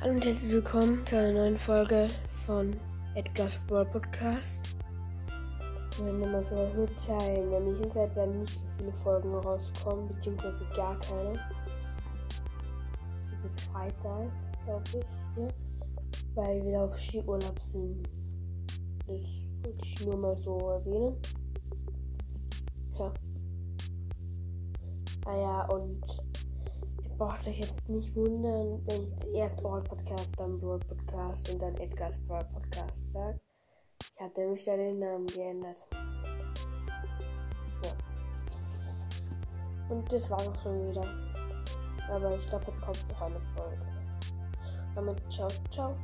Hallo und herzlich willkommen zu einer neuen Folge von Edgar's World Podcast. Ich will nur mal sowas mitteilen. Wenn ich Zeit werden nicht so viele Folgen rauskommen, beziehungsweise gar keine. So bis Freitag, glaube ich, ja. Weil wir auf Skiurlaub sind. Das wollte ich nur mal so erwähnen. Ja. Ah ja, und braucht euch jetzt nicht wundern, wenn ich zuerst All Podcast, dann Broad Podcast und dann Edgar's Broad Podcast sage. Ich hatte nämlich da den Namen geändert. Ja. Und das war auch schon wieder. Aber ich glaube, es kommt noch eine Folge. Damit ciao, ciao.